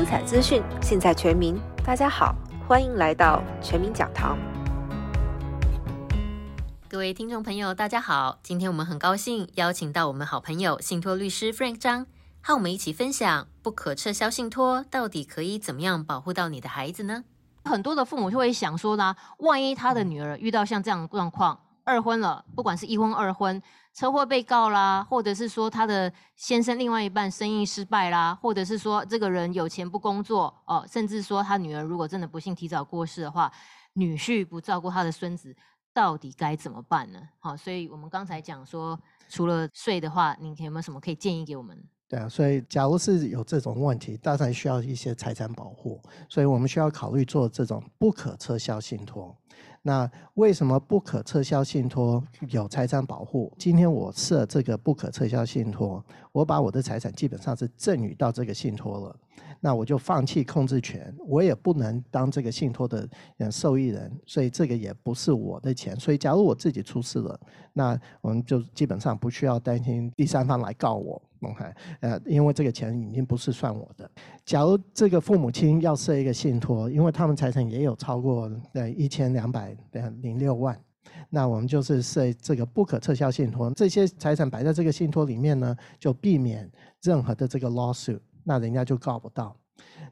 精彩资讯，尽在全民。大家好，欢迎来到全民讲堂。各位听众朋友，大家好！今天我们很高兴邀请到我们好朋友信托律师 Frank 张，和我们一起分享不可撤销信托到底可以怎么样保护到你的孩子呢？很多的父母就会想说呢，万一他的女儿遇到像这样的状况，二婚了，不管是一婚二婚，车祸被告啦，或者是说他的先生另外一半生意失败啦，或者是说这个人有钱不工作哦，甚至说他女儿如果真的不幸提早过世的话，女婿不照顾他的孙子。到底该怎么办呢？好，所以我们刚才讲说，除了税的话，您有没有什么可以建议给我们？对啊，所以假如是有这种问题，当然需要一些财产保护，所以我们需要考虑做这种不可撤销信托。那为什么不可撤销信托有财产保护？今天我设这个不可撤销信托，我把我的财产基本上是赠与到这个信托了，那我就放弃控制权，我也不能当这个信托的受益人，所以这个也不是我的钱。所以假如我自己出事了，那我们就基本上不需要担心第三方来告我。OK，呃，因为这个钱已经不是算我的。假如这个父母亲要设一个信托，因为他们财产也有超过呃一千两百零六万，那我们就是设这个不可撤销信托，这些财产摆在这个信托里面呢，就避免任何的这个 lawsuit，那人家就告不到。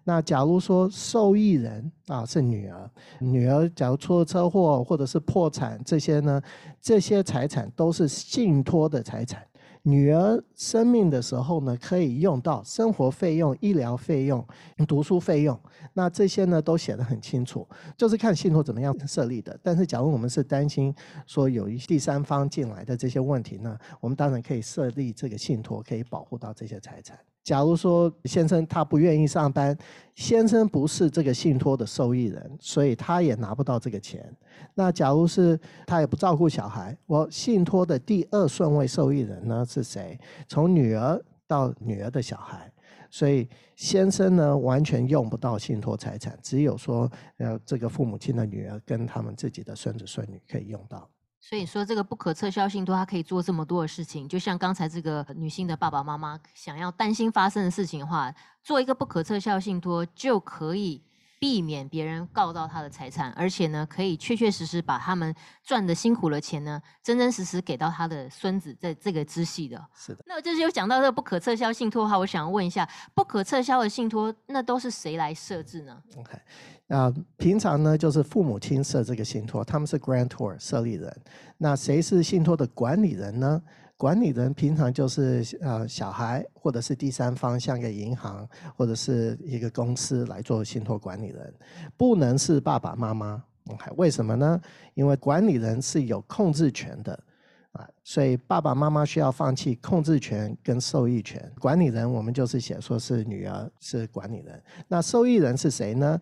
那假如说受益人啊是女儿，女儿假如出了车祸或者是破产，这些呢，这些财产都是信托的财产。女儿生命的时候呢，可以用到生活费用、医疗费用、读书费用，那这些呢都写得很清楚，就是看信托怎么样设立的。但是，假如我们是担心说有一第三方进来的这些问题呢，我们当然可以设立这个信托，可以保护到这些财产。假如说先生他不愿意上班，先生不是这个信托的受益人，所以他也拿不到这个钱。那假如是他也不照顾小孩，我信托的第二顺位受益人呢是谁？从女儿到女儿的小孩，所以先生呢完全用不到信托财产，只有说呃这个父母亲的女儿跟他们自己的孙子孙女可以用到。所以说，这个不可撤销信托，它可以做这么多的事情。就像刚才这个女性的爸爸妈妈想要担心发生的事情的话，做一个不可撤销信托就可以。避免别人告到他的财产，而且呢，可以确确实实把他们赚的辛苦的钱呢，真真实实给到他的孙子，在这个支系的。是的。那就是有讲到这个不可撤销信托的话，我想问一下，不可撤销的信托，那都是谁来设置呢？OK，啊，平常呢就是父母亲设这个信托，他们是 grantor 设立人。那谁是信托的管理人呢？管理人平常就是呃小孩或者是第三方，像个银行或者是一个公司来做信托管理人，不能是爸爸妈妈。为什么呢？因为管理人是有控制权的啊，所以爸爸妈妈需要放弃控制权跟受益权。管理人我们就是写说是女儿是管理人，那受益人是谁呢？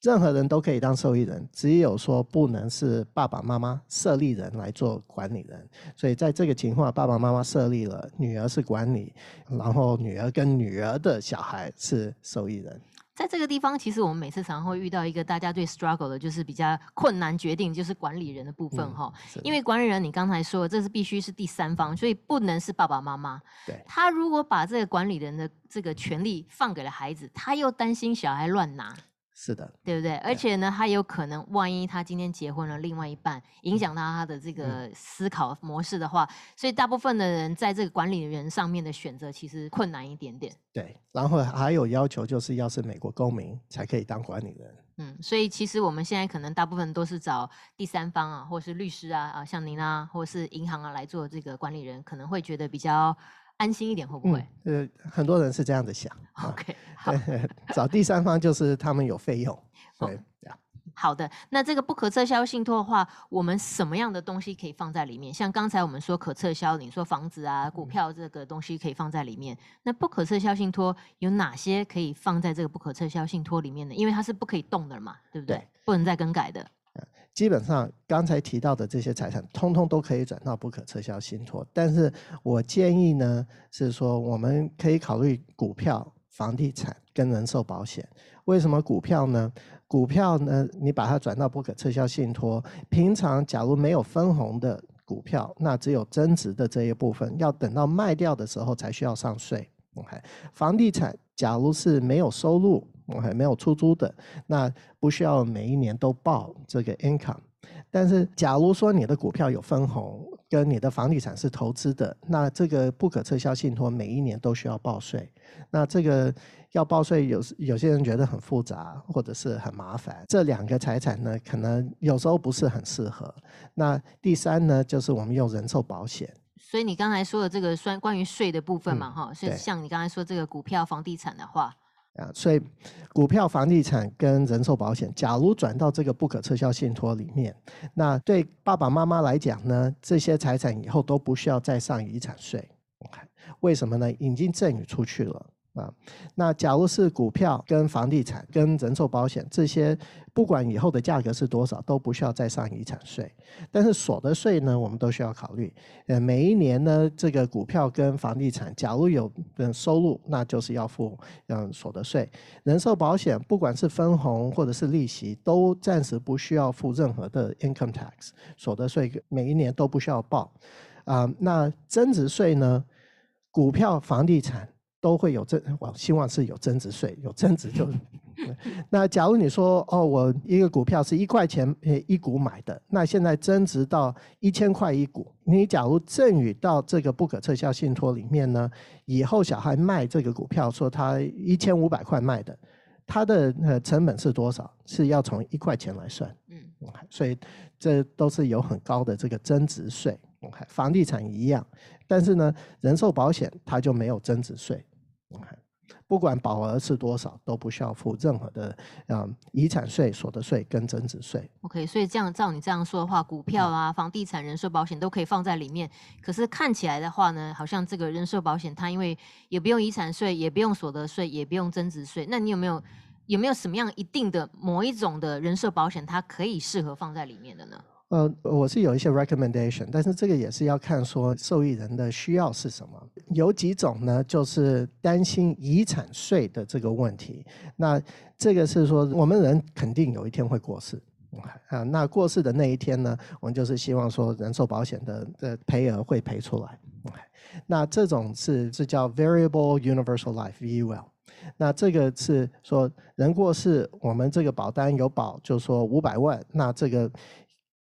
任何人都可以当受益人，只有说不能是爸爸妈妈设立人来做管理人。所以在这个情况，爸爸妈妈设立了，女儿是管理，然后女儿跟女儿的小孩是受益人。在这个地方，其实我们每次常常会遇到一个大家最 struggle 的，就是比较困难决定，就是管理人的部分哈。因为管理人，你刚才说这是必须是第三方，所以不能是爸爸妈妈。对。他如果把这个管理人的这个权利放给了孩子，他又担心小孩乱拿。是的，对不对？而且呢，他有可能，万一他今天结婚了，另外一半影响到他的这个思考模式的话，所以大部分的人在这个管理人上面的选择其实困难一点点。对，然后还有要求，就是要是美国公民才可以当管理人。嗯，所以其实我们现在可能大部分都是找第三方啊，或是律师啊，啊，像您啊，或是银行啊来做这个管理人，可能会觉得比较。安心一点会不会？呃，很多人是这样子想。OK，好，找第三方就是他们有费用。对，好的。那这个不可撤销信托的话，我们什么样的东西可以放在里面？像刚才我们说可撤销，你说房子啊、股票这个东西可以放在里面。那不可撤销信托有哪些可以放在这个不可撤销信托里面呢？因为它是不可以动的嘛，对不对？不能再更改的。基本上刚才提到的这些财产，通通都可以转到不可撤销信托。但是我建议呢，是说我们可以考虑股票、房地产跟人寿保险。为什么股票呢？股票呢，你把它转到不可撤销信托，平常假如没有分红的股票，那只有增值的这一部分，要等到卖掉的时候才需要上税。OK，房地产假如是没有收入。，OK，没有出租的，那不需要每一年都报这个 income。但是，假如说你的股票有分红，跟你的房地产是投资的，那这个不可撤销信托每一年都需要报税。那这个要报税，有有些人觉得很复杂，或者是很麻烦。这两个财产呢，可能有时候不是很适合。那第三呢，就是我们用人寿保险。所以你刚才说的这个关关于税的部分嘛，哈，是对像你刚才说这个股票、房地产的话，啊，所以股票、房地产跟人寿保险，假如转到这个不可撤销信托里面，那对爸爸妈妈来讲呢，这些财产以后都不需要再上遗产税。为什么呢？已经赠与出去了啊。那假如是股票、跟房地产、跟人寿保险这些，不管以后的价格是多少，都不需要再上遗产税。但是所得税呢，我们都需要考虑。呃，每一年呢，这个股票跟房地产，假如有嗯收入，那就是要付嗯所得税。人寿保险不管是分红或者是利息，都暂时不需要付任何的 income tax 所得税，每一年都不需要报。啊、那增值税呢？股票、房地产都会有增，我希望是有增值税，有增值就。那假如你说哦，我一个股票是一块钱呃一股买的，那现在增值到一千块一股，你假如赠与到这个不可撤销信托里面呢，以后小孩卖这个股票，说他一千五百块卖的，他的呃成本是多少？是要从一块钱来算。嗯，所以这都是有很高的这个增值税。房地产一样，但是呢，人寿保险它就没有增值税。不管保额是多少，都不需要付任何的嗯遗产税、所得税跟增值税。OK，所以这样照你这样说的话，股票啊、房地产、人寿保险都可以放在里面。可是看起来的话呢，好像这个人寿保险它因为也不用遗产税，也不用所得税，也不用增值税。那你有没有有没有什么样一定的某一种的人寿保险，它可以适合放在里面的呢？呃，我是有一些 recommendation，但是这个也是要看说受益人的需要是什么。有几种呢，就是担心遗产税的这个问题。那这个是说，我们人肯定有一天会过世。啊，那过世的那一天呢，我们就是希望说人寿保险的的赔额会赔出来。那这种是是叫 variable universal life VUL。那这个是说人过世，我们这个保单有保，就说五百万，那这个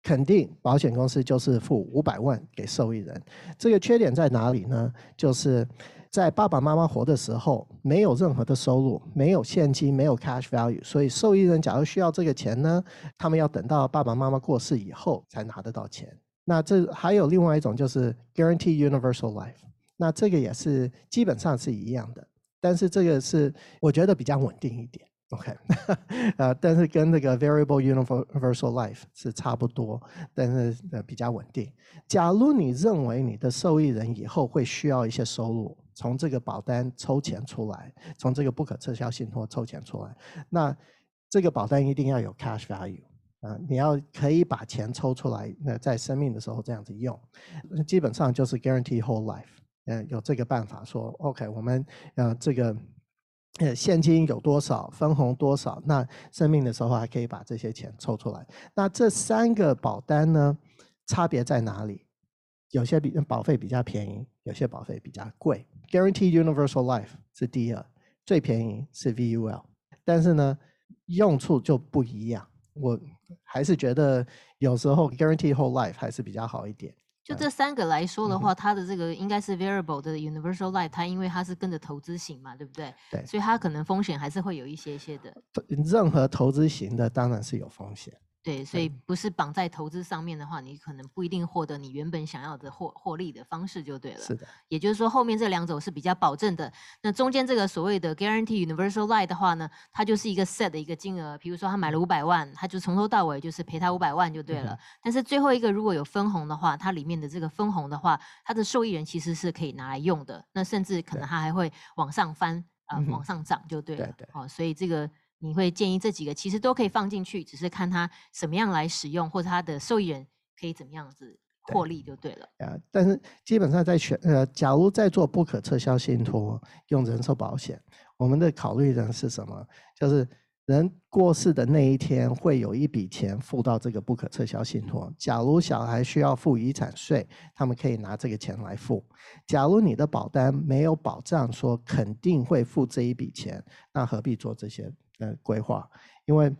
肯定保险公司就是付五百万给受益人。这个缺点在哪里呢？就是在爸爸妈妈活的时候，没有任何的收入，没有现金，没有 cash value，所以受益人假如需要这个钱呢，他们要等到爸爸妈妈过世以后才拿得到钱。那这还有另外一种就是 guarantee universal life，那这个也是基本上是一样的，但是这个是我觉得比较稳定一点。OK，呃，但是跟那个 variable universal life 是差不多，但是呃比较稳定。假如你认为你的受益人以后会需要一些收入，从这个保单抽钱出来，从这个不可撤销信托抽钱出来，那这个保单一定要有 cash value 啊、你要可以把钱抽出来，那在生命的时候这样子用，基本上就是 guarantee whole life。嗯，有这个办法说，OK，我们呃这个呃现金有多少，分红多少，那生命的时候还可以把这些钱抽出来。那这三个保单呢，差别在哪里？有些比保费比较便宜，有些保费比较贵。Guaranteed Universal Life 是第二，最便宜是 VUL，但是呢，用处就不一样。我还是觉得有时候 Guaranteed Whole Life 还是比较好一点。就这三个来说的嗯话，它的这个应该是 variable 的 universal life，它因为它是跟着投资型嘛，对不对？对所以它可能风险还是会有一些些的。任何投资型的当然是有风险。对，所以不是绑在投资上面的话，你可能不一定获得你原本想要的获获利的方式就对了。是的，也就是说，后面这两种是比较保证的。那中间这个所谓的 guarantee universal life 的话呢，它就是一个 set 的一个金额，比如说他买了五百万，他就从头到尾就是赔他五百万就对了。嗯但是最后一个如果有分红的话，它里面的这个分红的话，它的受益人其实是可以拿来用的。那甚至可能它还会往上翻啊、往上涨就对了。对对哦，所以这个。你会建议这几个其实都可以放进去，只是看它什么样来使用，或者它的受益人可以怎么样子对获利就对了。啊，但是基本上在选呃，假如在做不可撤销信托用人寿保险，我们的考虑人是什么？就是人过世的那一天会有一笔钱付到这个不可撤销信托。假如小孩需要付遗产税，他们可以拿这个钱来付。假如你的保单没有保障说肯定会付这一笔钱，那何必做这些呃规划，因为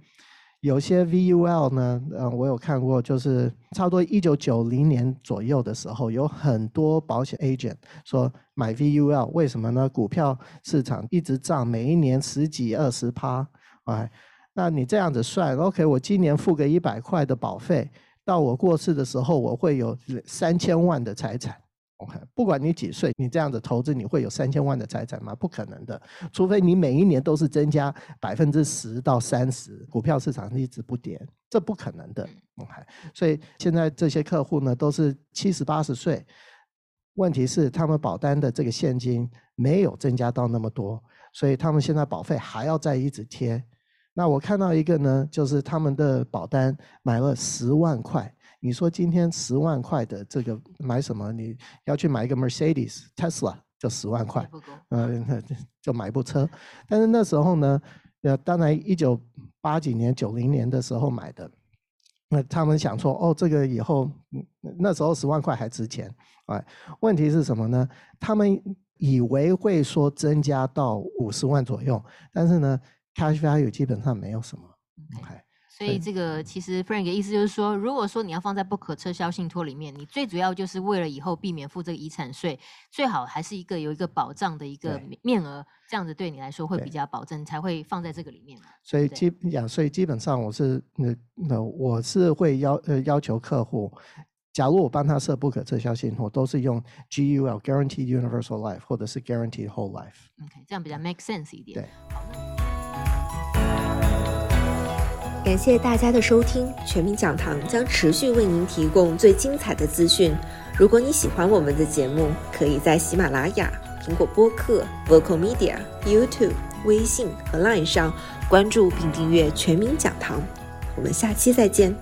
有些 VUL 呢，呃，我有看过，就是差不多一九九零年左右的时候，有很多保险 agent 说买 VUL，为什么呢？股票市场一直涨，每一年十几二十趴，哎，那你这样子算，OK，我今年付个一百块的保费，到我过世的时候，我会有三千万的财产。OK，不管你几岁，你这样子投资，你会有三千万的财产吗？不可能的，除非你每一年都是增加百分之十到三十，股票市场一直不跌，这不可能的。OK，所以现在这些客户呢，都是七十八十岁，问题是他们保单的这个现金没有增加到那么多，所以他们现在保费还要再一直贴。那我看到一个呢，就是他们的保单买了十万块。你说今天十万块的这个买什么？你要去买一个 Mercedes Tesla 就十万块，呃，就买部车。但是那时候呢，呃，当然一九八几年、九零年的时候买的，那他们想说，哦，这个以后那时候十万块还值钱，哎，问题是什么呢？他们以为会说增加到五十万左右，但是呢，cash value 基本上没有什么，OK。所以这个其实 Frank 的意思就是说，如果说你要放在不可撤销信托里面，你最主要就是为了以后避免付这个遗产税，最好还是一个有一个保障的一个面额，这样子对你来说会比较保证，才会放在这个里面。所以基呀，所以基本上我是那那我是会要呃要求客户，假如我帮他设不可撤销信托，都是用 GUL Guaranteed Universal Life 或者是 Guaranteed Whole Life。OK，这样比较 make sense 一点。对。感谢大家的收听，全民讲堂将持续为您提供最精彩的资讯。如果你喜欢我们的节目，可以在喜马拉雅、苹果播客、Vocal Media、YouTube、微信和 Line 上关注并订阅全民讲堂。我们下期再见。